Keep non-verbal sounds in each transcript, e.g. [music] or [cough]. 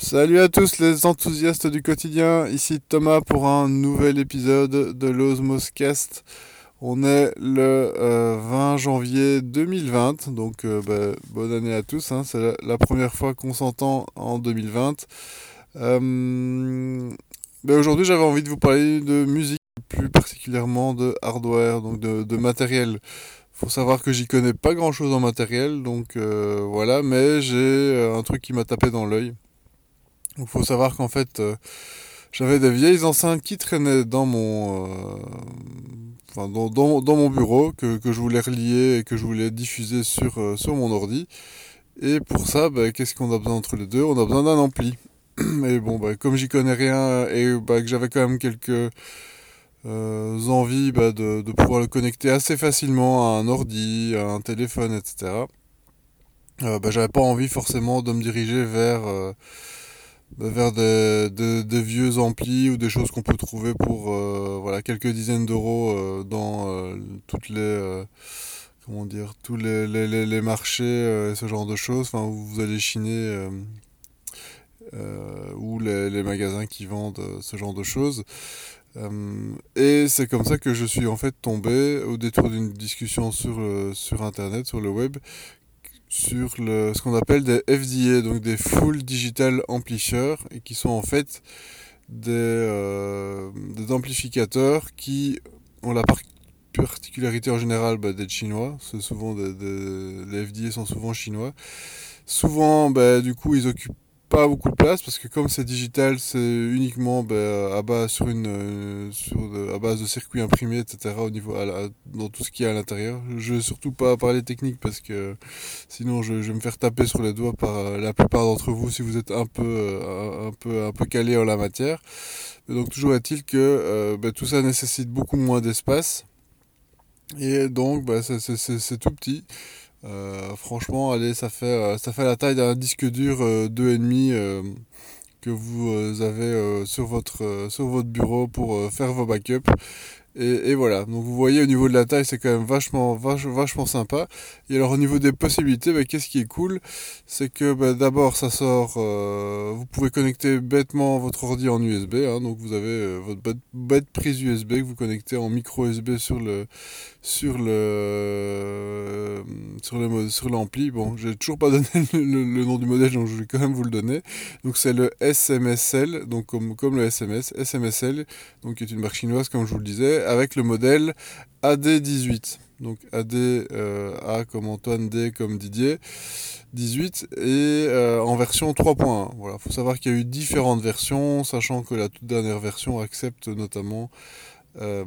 Salut à tous les enthousiastes du quotidien, ici Thomas pour un nouvel épisode de l'Osmoscast. On est le 20 euh, janvier 2020, donc euh, bah, bonne année à tous, hein. c'est la, première fois qu'on s'entend en 2020. Euh, bah, aujourd'hui j'avais envie de vous parler de musique, plus particulièrement de hardware, donc de, matériel. Faut savoir que j'y connais pas grand chose en matériel, donc voilà, mais j'ai un truc qui m'a tapé dans l'œil. Il faut savoir qu'en fait, euh, j'avais des vieilles enceintes qui traînaient dans mon, euh, enfin, dans, dans, mon bureau que, que, je voulais relier et que je voulais diffuser sur, euh, sur mon ordi. Et pour ça, bah, qu'est-ce qu'on a besoin entre les deux? On a besoin d'un ampli. [clears throat] Et bon, bah, comme j'y connais rien et bah, que j'avais quand même quelques envies de, de, pouvoir le connecter assez facilement à un ordi, à un téléphone, etc. j'avais pas envie forcément de me diriger vers vers des, vieux amplis ou des choses qu'on peut trouver pour euh, voilà quelques dizaines d'euros euh, dans euh, toutes les comment dire tous les, les, marchés et ce genre de choses. Enfin vous allez chiner ou les, magasins qui vendent ce genre de choses. Et c'est comme ça que je suis en fait tombé au détour d'une discussion sur, sur internet sur le web sur le, ce qu'on appelle des FDA, donc des Full Digital Amplifiers, et qui sont en fait des, euh, des amplificateurs qui ont la particularité en général bah, d'être chinois. Souvent des, les FDA sont souvent chinois. Souvent, bah, du coup, ils occupent pas beaucoup de place parce que comme c'est digital, c'est uniquement ben, à base sur une euh, sur à base de circuits imprimés, etc. Au niveau dans tout ce qui est à l'intérieur. Je vais surtout pas parler technique parce que sinon je, je, vais me faire taper sur les doigts par euh, la plupart d'entre vous si vous êtes un peu euh, un peu un peu calé en la matière. donc toujours est-il que ben, tout ça nécessite beaucoup moins d'espace et donc ben, c'est tout petit. Euh, franchement, allez, ça fait, euh, ça fait la taille d'un disque dur 2,5 euh, que vous avez sur, votre, sur votre bureau pour faire vos backups. Et, voilà, donc vous voyez au niveau de la taille, c'est quand même vachement, vachement sympa. Et alors au niveau des possibilités, bah, qu'est-ce qui est cool? C'est que bah, d'abord ça sort, vous pouvez connecter bêtement votre ordi en USB. Hein, donc vous avez votre bête, prise USB que vous connectez en micro USB sur le sur le sur le sur l'ampli. Bon, j'ai toujours pas [laughs] donné le, nom du modèle, donc je vais quand même vous le donner. Donc c'est le SMSL, donc comme comme le SMS, SMSL, donc qui est une marque chinoise comme je vous le disais avec le modèle AD18. Donc AD, euh, A comme Antoine, D comme Didier, 18 et euh, en version 3.1. Voilà, faut savoir qu'il y a eu différentes versions, sachant que la toute dernière version accepte notamment euh,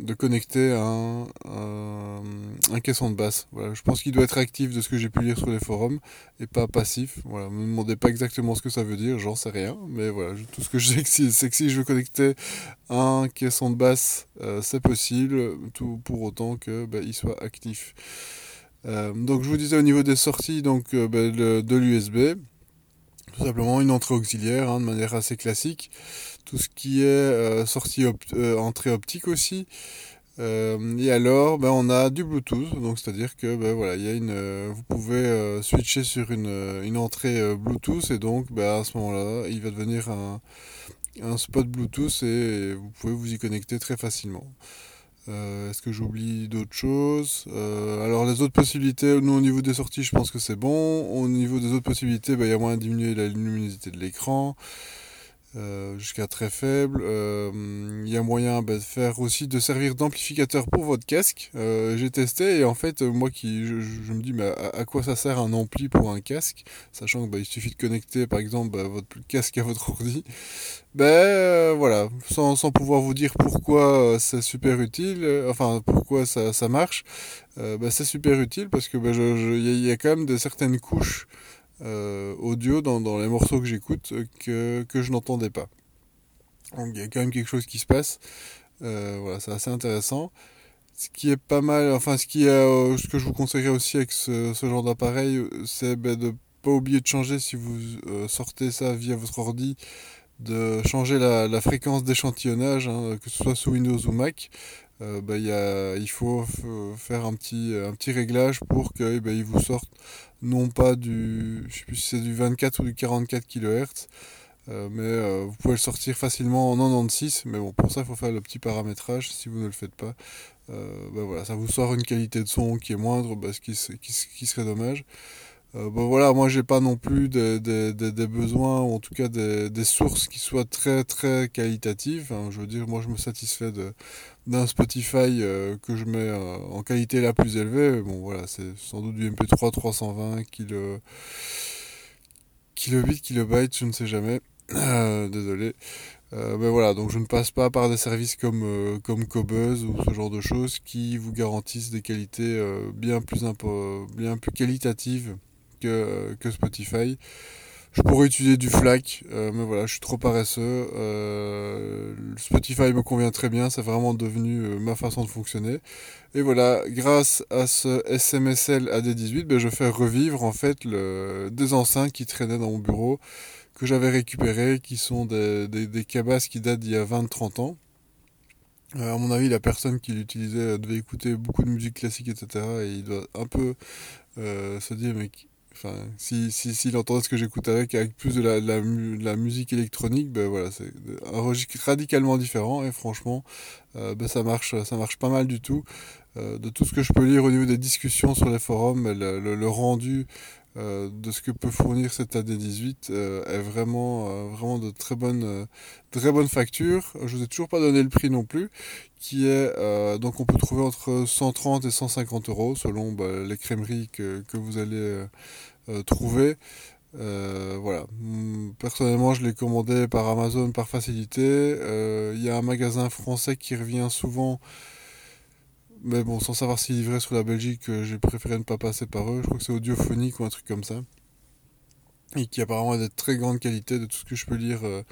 de connecter un, un, caisson de basse. Je pense qu'il doit être actif de ce que j'ai pu lire sur les forums et pas passif. Voilà, me demandez pas exactement ce que ça veut dire, j'en sais rien, mais voilà, tout ce que je sais, [laughs] c'est que si je veux connecter un caisson de basse, euh, c'est possible, tout pour autant que bah, soit actif. Euh, donc je vous disais au niveau des sorties donc euh, bah, de l'USB, tout simplement une entrée auxiliaire hein, de manière assez classique tout ce qui est euh, sortie euh, entrée optique aussi. Euh, et alors, ben, on a du Bluetooth, donc c'est-à-dire que ben, voilà, y a une, vous pouvez switcher sur une, une entrée Bluetooth et donc ben, à ce moment-là, il va devenir un, un spot Bluetooth et vous pouvez vous y connecter très facilement. Est-ce que j'oublie d'autres choses? Alors les autres possibilités, nous au niveau des sorties, je pense que c'est bon. Au niveau des autres possibilités, ben, il y a moyen de diminuer la luminosité de l'écran. Euh, jusqu'à très faible. Euh, il y a moyen bah, de faire aussi de servir d'amplificateur pour votre casque. Euh, j'ai testé et en fait moi qui je, me dis mais à, quoi ça sert un ampli pour un casque, sachant que bah, il suffit de connecter par exemple bah, votre [laughs] casque à votre ordi. Ben voilà, sans, sans pouvoir vous dire pourquoi c'est super utile, enfin pourquoi ça, ça marche. Ben, c'est super utile parce que il y, a quand même de certaines couches euh, audio dans, les morceaux que j'écoute euh, que, je n'entendais pas. Donc il y a quand même quelque chose qui se passe. Euh, voilà, c'est assez intéressant. Ce qui est pas mal, enfin ce qui est, ce que je vous conseillerais aussi avec ce, genre d'appareil, c'est ben, de pas oublier de changer si vous sortez ça via votre ordi, de changer la, la fréquence d'échantillonnage, hein, que ce soit sous Windows ou Mac. Bah, y a, il faut faire un petit, réglage pour qu'il bah, il vous sorte non pas du, je sais plus si c'est du 24 ou du 44 kHz, mais vous pouvez le sortir facilement en 96, mais bon, pour ça, il faut faire le petit paramétrage si vous ne le faites pas. bah voilà, ça vous sort une qualité de son qui est moindre, bah, ce, qui, serait dommage. Euh, bon voilà, moi j'ai pas non plus des, besoins, ou en tout cas des, sources qui soient très très qualitatives. Hein. je veux dire, moi je me satisfais d'un Spotify euh, que je mets euh, en qualité la plus élevée. Bon voilà, c'est sans doute du MP3 320 kilo, kilobits, kilobytes, je ne sais jamais. désolé. mais voilà, donc je ne passe pas par des services comme, comme Cobuzz ou ce genre de choses qui vous garantissent des qualités bien, plus bien plus qualitatives que, Spotify. Je pourrais utiliser du FLAC, euh, mais voilà, je suis trop paresseux. Euh, Spotify me convient très bien, c'est vraiment devenu euh, ma façon de fonctionner. Et voilà, grâce à ce SMSL AD18, ben, je fais revivre en fait des enceintes qui traînaient dans mon bureau, que j'avais récupérées, qui sont des, des, cabasses qui datent d'il y a 20-30 ans. à mon avis, la personne qui l'utilisait devait écouter beaucoup de musique classique, etc. Et il doit un peu se dire, mais Si, si, s'il entendait ce que j'écoute avec, plus de la, musique électronique, ben voilà, c'est un registre radicalement différent et franchement, euh, ben ça marche, ça marche pas mal du tout. Euh, de tout ce que je peux lire au niveau des discussions sur les forums, le, rendu euh, de ce que peut fournir cet AD18 est vraiment, vraiment de très bonnes, très bonnes factures. Je vous ai toujours pas donné le prix non plus, qui est donc on peut trouver entre 130 et 150 euros selon ben, les crèmeries que, que vous allez euh, trouver. Euh, voilà. Hmm, personnellement, je l'ai commandé par Amazon par facilité. Euh, il y a un magasin français qui revient souvent. Mais bon, sans savoir s'il livrait sur la Belgique, j'ai préféré ne pas passer par eux. Je crois que c'est audiophonique ou un truc comme ça. Et qui apparemment a de très grande qualité de tout ce que je peux lire euh,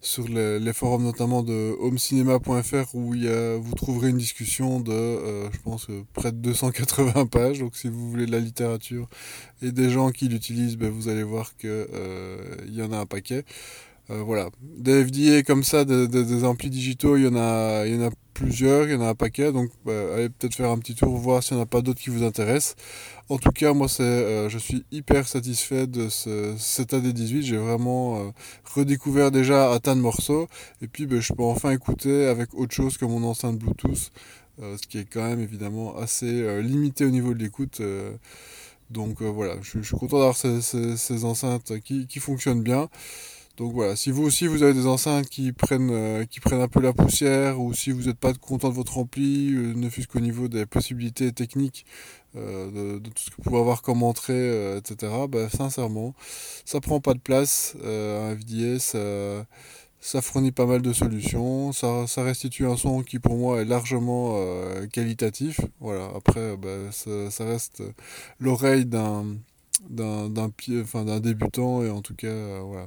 sur les, forums notamment de homecinema.fr où y a, vous trouverez une discussion de euh, je pense euh, près de 280 pages. Donc si vous voulez de la littérature et des gens qui l'utilisent ben, vous allez voir que il y en a un paquet voilà des FDA comme ça des amplis digitaux il y en a il y en a plusieurs, il y en a un paquet, donc bah, allez peut-être faire un petit tour, voir s'il n'y en a pas d'autres qui vous intéressent. En tout cas, moi, c'est, euh, je suis hyper satisfait de ce, cet AD18. J'ai vraiment euh, redécouvert déjà un tas de morceaux, et puis bah, je peux enfin écouter avec autre chose que mon enceinte Bluetooth, euh, ce qui est quand même évidemment assez limité au niveau de l'écoute. donc voilà, je, suis content d'avoir ces, ces, enceintes qui, qui fonctionnent bien. Donc voilà, si vous aussi vous avez des enceintes qui prennent, euh, qui prennent un peu la poussière, ou si vous n'êtes pas content de votre ampli, euh, ne fût-ce qu'au niveau des possibilités techniques, euh, de, tout ce que vous pouvez avoir comme entrée, etc., bah, sincèrement, ça prend pas de place. un FDS, ça, fournit pas mal de solutions, ça, ça, restitue un son qui pour moi est largement qualitatif. Voilà, après, bah, ça, reste l'oreille d'un d'un enfin débutant et en tout cas voilà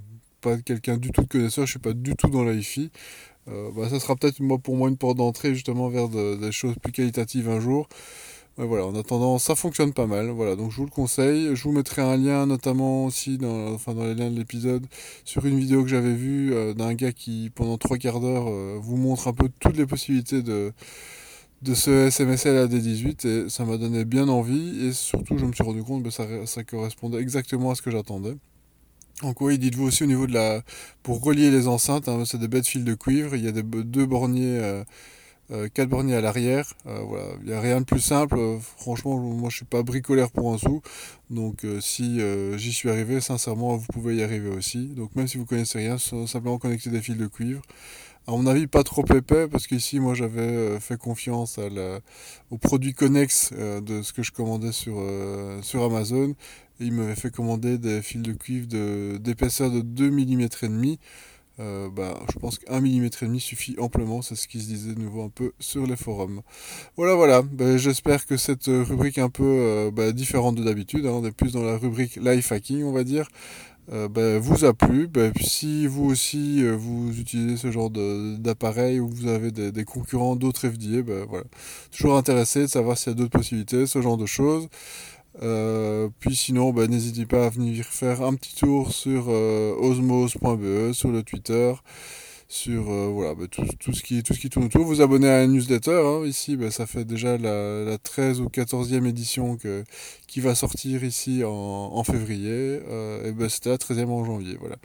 quelqu'un du tout de connaisseur, je suis pas du tout dans la hi euh, bah, ça sera peut-être pour moi une porte d'entrée justement vers des choses plus qualitatives un jour. voilà, en attendant, ça fonctionne pas mal. Voilà, donc je vous le conseille. Je vous mettrai un lien notamment aussi dans, les liens de l'épisode sur une vidéo que j'avais vue euh, d'un gars qui pendant trois quarts d'heure euh, vous montre un peu toutes les possibilités de ce SMSL à D18 et ça m'a donné bien envie et surtout je me suis rendu compte que ça correspondait exactement à ce que j'attendais. Donc oui, dites-vous aussi au niveau de la... Pour relier les enceintes, hein, c'est des bêtes fils de cuivre, il y a des, deux borniers, euh, euh, quatre borniers à l'arrière. Euh, voilà, il n'y a rien de plus simple. franchement, moi je suis pas bricoleur pour un sou. Donc si j'y suis arrivé, sincèrement, vous pouvez y arriver aussi. Donc même si vous connaissez rien, simplement connecter des fils de cuivre. À mon avis, pas trop épais, parce qu'ici, moi, j'avais fait confiance à la, au produit connexe de ce que je commandais sur, sur Amazon il m'avait fait commander des fils de cuivre d'épaisseur de, 2 mm et demi. Euh, bah, je pense qu'un mm et demi suffit amplement, c'est ce qui se disait de nouveau un peu sur les forums. Voilà, voilà, bah, j'espère que cette rubrique un peu euh, bah, différente de d'habitude, hein, on est plus dans la rubrique life hacking, on va dire, euh, bah, vous a plu. si vous aussi vous utilisez ce genre d'appareil ou vous avez des, concurrents d'autres FDA, voilà. toujours intéressé de savoir s'il y a d'autres possibilités, ce genre de choses. Euh, puis sinon, bah, n'hésitez pas à venir faire un petit tour sur euh, osmos.be, sur le Twitter. Sur euh, voilà, bah, tout, tout, ce qui, tout ce qui tourne autour. Vous abonner à la newsletter. Hein, ici, bah, ça fait déjà la, la 13 ou 14e édition que, qui va sortir ici en, en février. Euh, et bah, c'était la 13e en janvier. Voilà.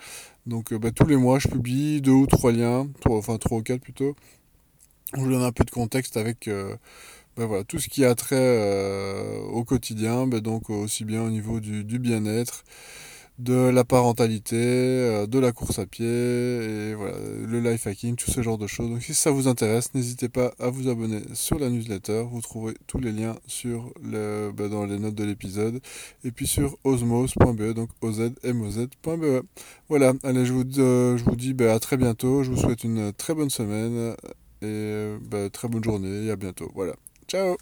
Donc bah, tous les mois, je publie deux ou trois liens, trois, enfin trois ou quatre plutôt. Où je donne un peu de contexte avec ben voilà, tout ce qui a trait euh, au quotidien, donc aussi bien au niveau du, du bien-être, de la parentalité, euh, de la course à pied, voilà, le life hacking, tout ce genre de choses. Donc si ça vous intéresse, n'hésitez pas à vous abonner sur la newsletter. Vous trouverez tous les liens sur le, ben dans les notes de l'épisode, et puis sur osmos.be, donc ozmoz.be. Voilà, allez, je vous, euh, dis ben, à très bientôt. Je vous souhaite une très bonne semaine et ben, très bonne journée et à bientôt. Voilà. Ciao